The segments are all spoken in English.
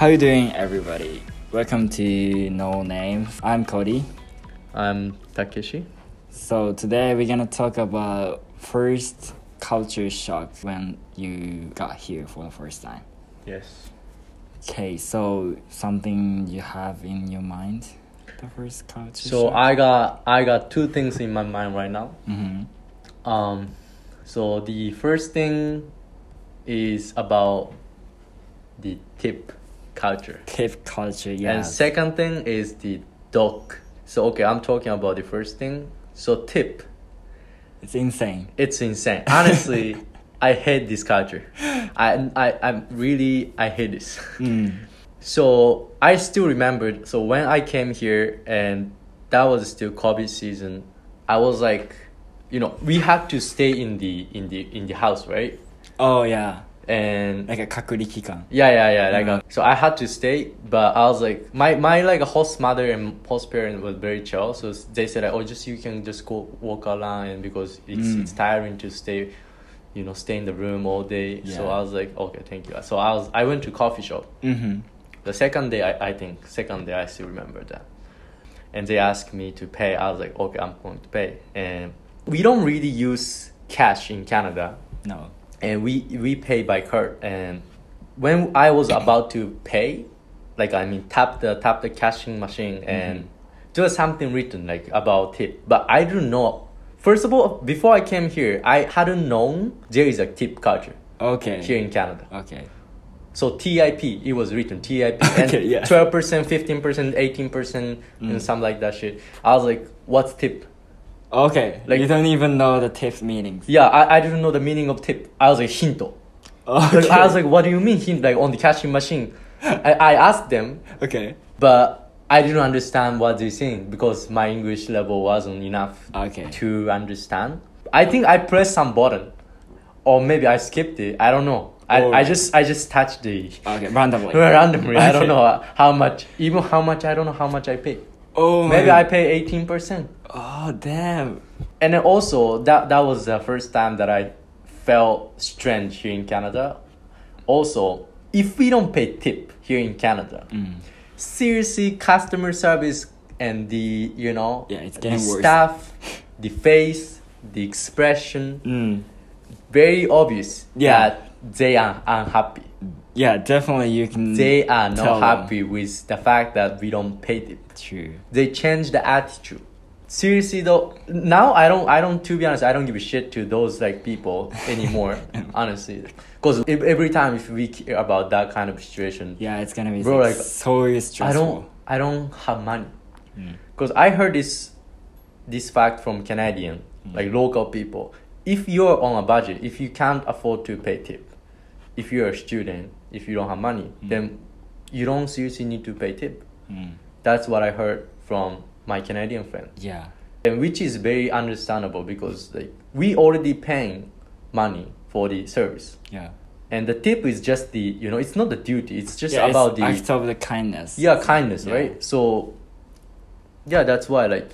How you doing, everybody? Welcome to No Name. I'm Cody. I'm Takeshi. So today we're gonna talk about first culture shock when you got here for the first time. Yes. Okay, so something you have in your mind, the first culture So shock. I got I got two things in my mind right now. hmm Um, so the first thing is about the tip culture, Tip culture, yeah. and second thing is the dog. So okay, I'm talking about the first thing. So tip, it's insane. it's insane. Honestly, I hate this culture. I I I'm really I hate this. Mm. So I still remembered. So when I came here and that was still COVID season, I was like, you know, we had to stay in the in the in the house, right? Oh yeah, and like a kakuri Yeah, yeah, yeah. Like mm. a, so I had to stay, but I was like my my like host mother and host parent was very chill, so they said like, oh, just you can just go walk around because it's mm. it's tiring to stay, you know, stay in the room all day. Yeah. So I was like, okay, thank you. So I was I went to coffee shop. Mm-hmm. The second day, I, I think second day I still remember that, and they asked me to pay. I was like, okay, I'm going to pay, and we don't really use cash in Canada. No and we we pay by card. And when I was about to pay, like I mean, tap the tap the cashing machine, and there was something written like about tip, but I don't know. First of all, before I came here, I hadn't known there is a tip culture Okay. here in Canada. Okay. So TIP, it was written TIP, and Okay, yeah. twelve percent, fifteen percent, eighteen percent, Mm. and something like that shit. I was like, "What's tip?" Okay. Like- you don't even know the tip meanings. Yeah, I, I didn't know the meaning of tip. I was like, "Hinto." Okay. Like, I was like, "What do you mean hint?" Like on the cashing machine. I, I asked them, okay. but I didn't understand what they're saying because my English level wasn't enough Okay. to understand. I think I pressed some button, or maybe I skipped it. I don't know. I, Oh. I just I just touched the Okay. Randomly. randomly. I don't know how much. Even how much I don't know how much I pay. Oh. Maybe I pay eighteen percent. Oh damn. And then also that that was the first time that I felt strange here in Canada. Also, if we don't pay tip here in Canada, Mm. seriously, customer service and the you know Yeah, it's the getting worse. staff, the face, the expression, Mm. very obvious Yeah. that they are unhappy. Yeah, definitely you can. They are not tell them. happy with the fact that we don't pay tip. True. they change the attitude seriously though now i don't i don't to be honest i don't give a shit to those like people anymore honestly because every time if we care about that kind of situation Yeah, it's gonna be Bro, like, like, so stressful. i don't i don't have money Mm. because i heard this this fact from canadian Mm. like local people if you're on a budget if you can't afford to pay tip if you're a student if you don't have money Mm. then you don't seriously need to pay tip Mm. that's what I heard from my Canadian friend, Yeah. and which is very understandable because like we already paying money for the service, Yeah. and the tip is just the you know it's not the duty, it's just yeah, about it's the act of the kindness. yeah kindness, Yeah. right? So yeah, that's why like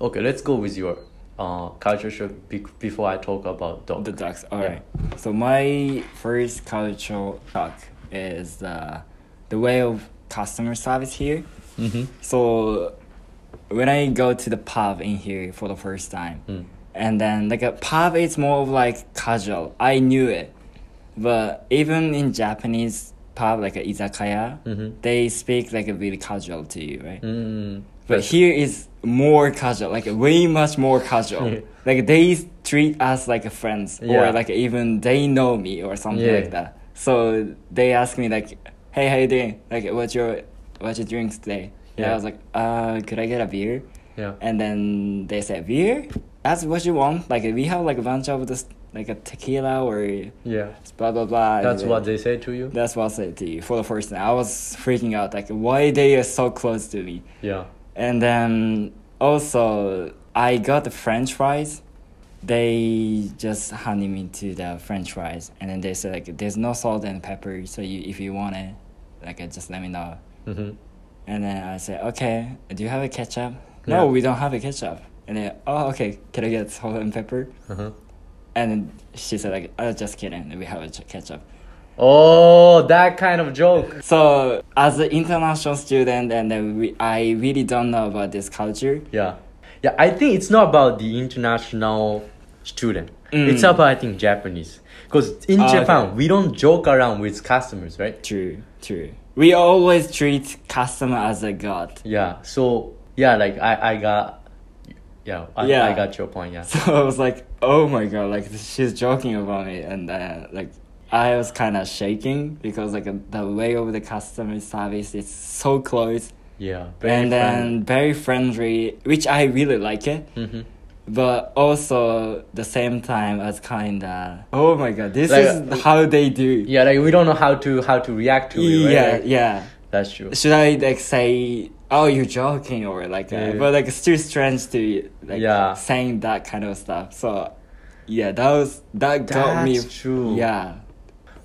okay, let's go with your uh culture shock be- before I talk about dog. The ducks. All Yeah. right. So my first cultural shock is uh, the way of customer service here. Mm-hmm. So when I go to the pub in here for the first time, Mm. and then like a pub is more of like casual. I knew it, but even in Japanese pub like a izakaya, Mhm. they speak like a really casual to you, right? Mm. But here is more casual, like way much more casual. Like they treat us like friends, Yeah. or like even they know me or something Yeah. like that. So they ask me like, "Hey, how you doing? Like, what's your what's your drink today?" Yeah, Yeah. I was like, "Uh, could I get a beer?" Yeah. And then they said, "Beer? That's what you want? Like we have like a bunch of this like a tequila or Yeah. blah blah blah." That's And what they say to you. That's what I said to you for the first time. I was freaking out, like why they are so close to me. Yeah. And then also, I got the French fries. They just handed me to the French fries, and then they said like, "There's no salt and pepper, so you, if you want it, like, uh, just let me know." Mm-hmm. And then I said, "Okay, do you have a ketchup?" Yeah. No, we don't have a ketchup. And then, oh, okay, can I get salt and pepper? Uh-huh. And then she said like, "I oh, just kidding, we have a ketchup." Oh, that kind of joke. So as an international student, and then we, I really don't know about this culture. Yeah. Yeah, I think it's not about the international student. Mm. It's about I think Japanese. Because in Ah, Japan, okay. we don't joke around with customers, right? True, true. We always treat customer as a god. Yeah. So yeah, like I, I got yeah, I, Yeah. I got your point, yeah. So I was like, oh my god, like she's joking about me, and uh, like I was kind of shaking because like the way of the customer service is so close Yeah. and then very friendly, which I really like it. hmm But also the same time as kinda oh my god, this Like, is uh, how they do. Yeah, like we don't know how to how to react to it, right? yeah, Like, yeah. That's true. Should I like say, oh, you're joking or like, uh, but like it's too strange to like Yeah. saying that kind of stuff. So yeah, that was that got me. That's true. Yeah.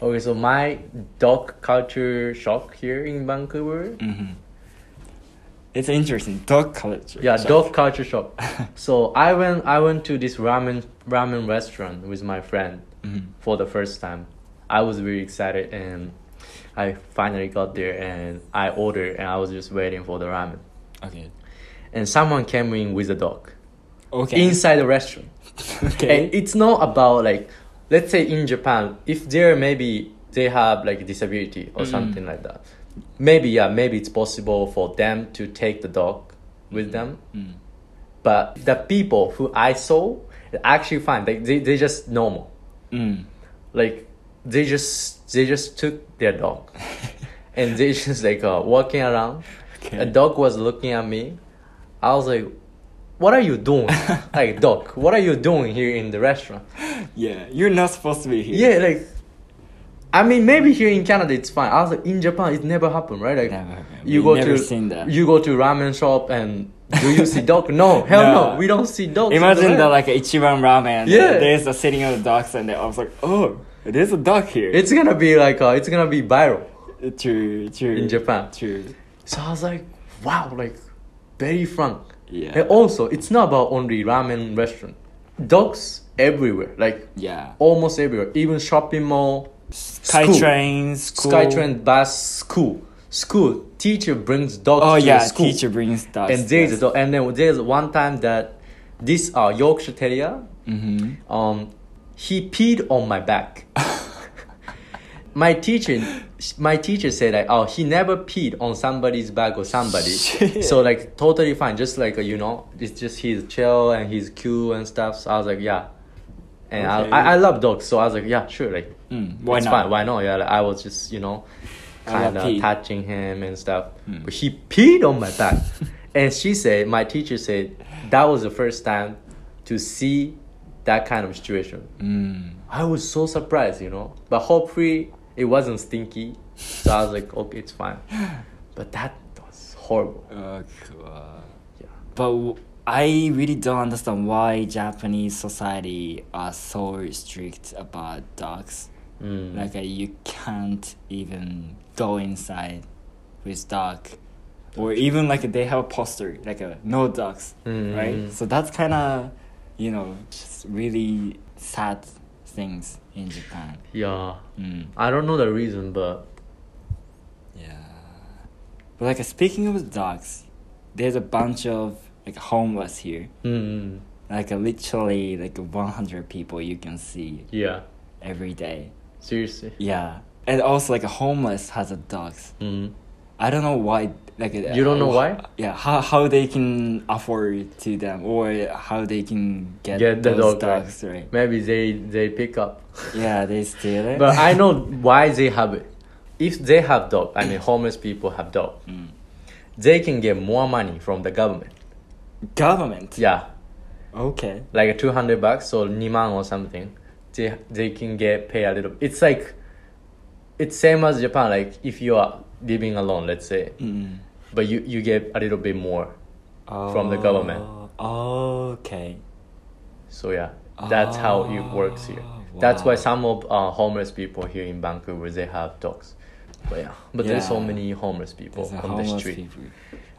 Okay, so my dog culture shock here in Vancouver. hmm It's interesting. Dog culture. Yeah, shock. dog culture shock. so I went I went to this ramen ramen restaurant with my friend Mhm. for the first time. I was very excited and I finally got there and I ordered and I was just waiting for the ramen. Okay. And someone came in with a dog Okay. inside the restaurant. okay. And it's not about like let's say in Japan, if there maybe they have like a disability or Mm. something like that. Maybe yeah, maybe it's possible for them to take the dog with them. Mm. But the people who I saw actually fine. Like they they just normal. Mm. Like they just they just took their dog and they just like uh, walking around. Okay. A dog was looking at me. I was like, "What are you doing? like Doc, what are you doing here in the restaurant?" Yeah, you're not supposed to be here. Yeah, like. I mean, maybe here in Canada it's fine. I was like, in Japan it never happened, right? Like, Never you go never to seen that. you go to ramen shop and do you see dog? No, hell no, No. we don't see dogs. in Imagine the like Ichiban ramen. Yeah. There's a sitting on the dogs, and I was like, oh, there's a dog here. It's gonna be like uh, it's gonna be viral true, true. in Japan. True. So I was like, wow, like very frank. Yeah. And also, it's not about only ramen restaurant. Dogs everywhere, like yeah. almost everywhere. Even shopping mall, Sky school. train, school. Skytrain, bus, school, school. Teacher brings dogs Oh to yeah, school. teacher brings dogs. and there's a dog. And then there's one time that this uh, Yorkshire Terrier, Mm-hmm. um, he peed on my back. my teacher, my teacher said like, oh, he never peed on somebody's back or somebody. Shit. So like totally fine, just like you know, it's just he's chill and he's cool and stuff. So I was like, yeah. And Okay. I, I I love dogs, so I was like, yeah, sure, like Mm, why it's not? fine, why not? Yeah, like, I was just you know, kind of touching him and stuff. Mm. But he peed on my back, and she said, my teacher said that was the first time to see that kind of situation. Mm. I was so surprised, you know. But hopefully it wasn't stinky, so I was like, okay, it's fine. But that was horrible. Cool. Yeah. But w- I really don't understand why Japanese society are so strict about dogs. Mm. Like uh, you can't even go inside with dog, or even like they have a poster like a no dogs, Mm. right? So that's kind of, you know, just really sad things in Japan. yeah, Mm. I don't know the reason, but Yeah. But like speaking of the dogs, there's a bunch of like homeless here. mm, Like literally like 100 people you can see yeah, every day. seriously. Yeah. And also like a homeless has a dogs. Mm. I don't know why like uh, You don't know why? Yeah, how how they can afford to them or how they can get, Get the those dog, right? dogs, right? Maybe they they pick up. Yeah, they steal it. But I know why they have it. If they have dog, I mean homeless people have dog, Mm. they can get more money from the government. Government. Yeah, Okay. like two hundred bucks or niman or something. They they can get pay a little. It's like, it's same as Japan. Like if you are living alone, let's say, Mm. But you you get a little bit more. From the government. Oh, okay. So yeah, that's how it works here. Oh, That's why some of uh, homeless people here in Vancouver they have dogs. But yeah, but there's so many homeless people There's on the street. people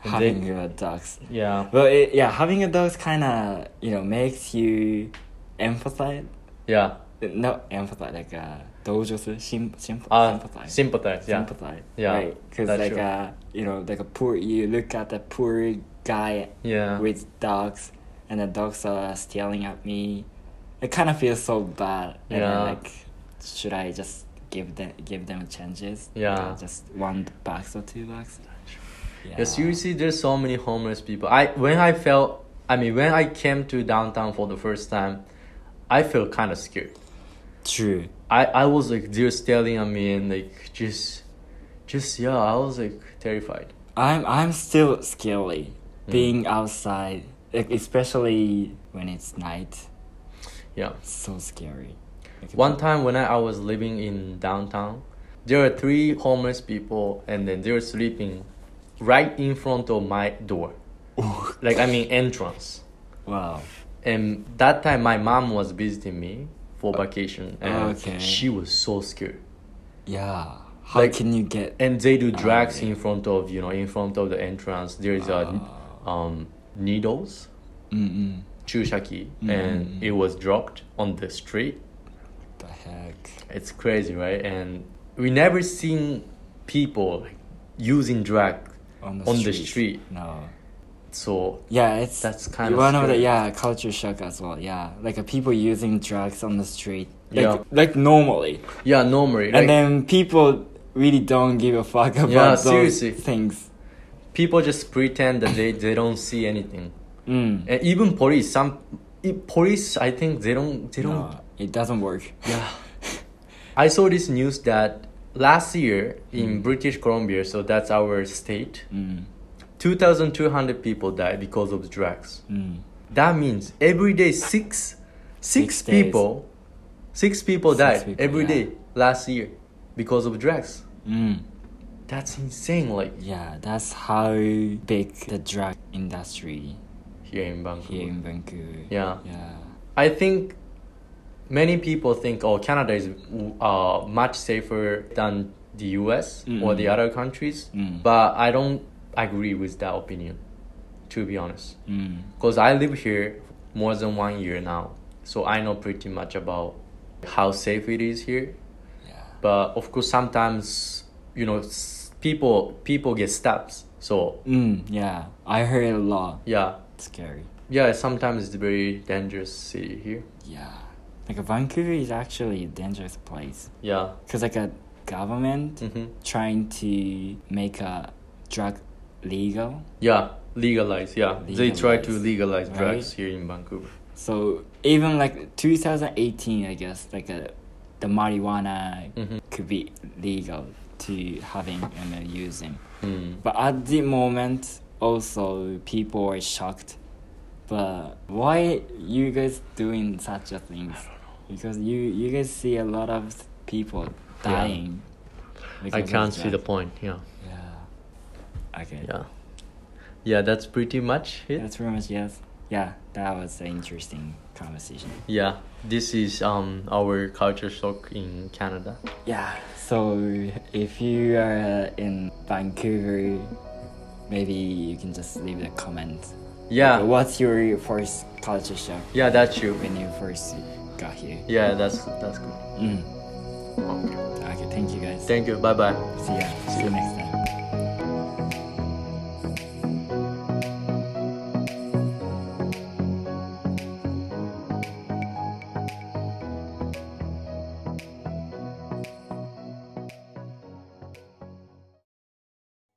having they- dogs. Yeah, Well, it, yeah, having a dog kind of you know makes you emphasize yeah, no empathize like uh 同情する sim sim Uh, sympathize sympathize. Yeah. sympathize Yeah, right because that's like true. uh you know like a poor you look at the poor guy Yeah. with dogs and the dogs are staring at me it kind of feels so bad and Yeah. then, like should I just give them give them chances Yeah. Uh, just one bucks or two bucks yeah, Yeah, seriously, there's so many homeless people. I when I felt, I mean, when I came to downtown for the first time, I felt kind of scared. true I I was like they're staring at me and like just, just yeah, I was like terrified. I'm I'm still scary Mm. being outside, like, especially when it's night. Yeah. So scary. Like, One time when I, I was living in downtown, there were three homeless people and then they were sleeping right in front of my door. like I mean entrance. Wow. And that time my mom was visiting me for vacation and Okay. she was so scared. Yeah. How Like- can you get? And they do drugs yeah. in front of you know in front of the entrance. There's a um, needles, Mm-mm. chushaki, Mm. and it was dropped on the street. The heck. It's crazy, right? And we never seen people using drug On the on street. the street. No. So Yeah, it's That's kinda one of the yeah culture shock as well. Yeah, like uh, people using drugs on the street. Like, Yeah. like normally, yeah, normally, like, and then people really don't give a fuck about Yeah, those seriously. things. people just pretend that they, they don't see anything. Mm. And even police, some police, I think they don't they don't. No, it doesn't work. Yeah. I saw this news that last year in British Columbia, so that's our state, Mm. 2,200 people died because of drugs. Mm. That means every day six, six Six people, six people Six died people, every yeah. day last year because of drugs. Mm. That's insane. Like Yeah, that's how big the drug industry here in Vancouver. here in Vancouver. Yeah. Yeah. I think many people think, oh, Canada is uh, much safer than the US or the other countries, Mm. but I don't agree with that opinion, to be honest. Mm. Because I live here more than one year now, so I know pretty much about how safe it is here. Yeah. But of course, sometimes you know people people get stabbed. So Mm. Yeah. I heard a lot. yeah, It's scary. yeah. Sometimes it's a very dangerous city here. Yeah. Like Vancouver is actually a dangerous place. Yeah. Cause like a government hmm trying to make a drug legal. Yeah, legalize. Yeah, they try to legalize drugs right? here in Vancouver. So even like 2018, I guess like a, the marijuana Mhm. could be legal to having and uh, using. Mm. But at the moment, also people are shocked. But why you guys doing such a thing? Because you you guys see a lot of people Yeah. dying. I can't see the point. Yeah, Yeah. Okay. yeah, yeah. That's pretty much it. That's pretty much yes. Yeah, that was an interesting conversation. Yeah, this is um our culture shock in Canada. Yeah. So if you are in Vancouver, maybe you can just leave a comment. Yeah, Okay, what's your first culture shock yeah, that's true. when you first got here? Yeah, that's that's good. Mm. Okay. Okay. Thank you guys. Thank you. Bye bye. See ya. See you next time.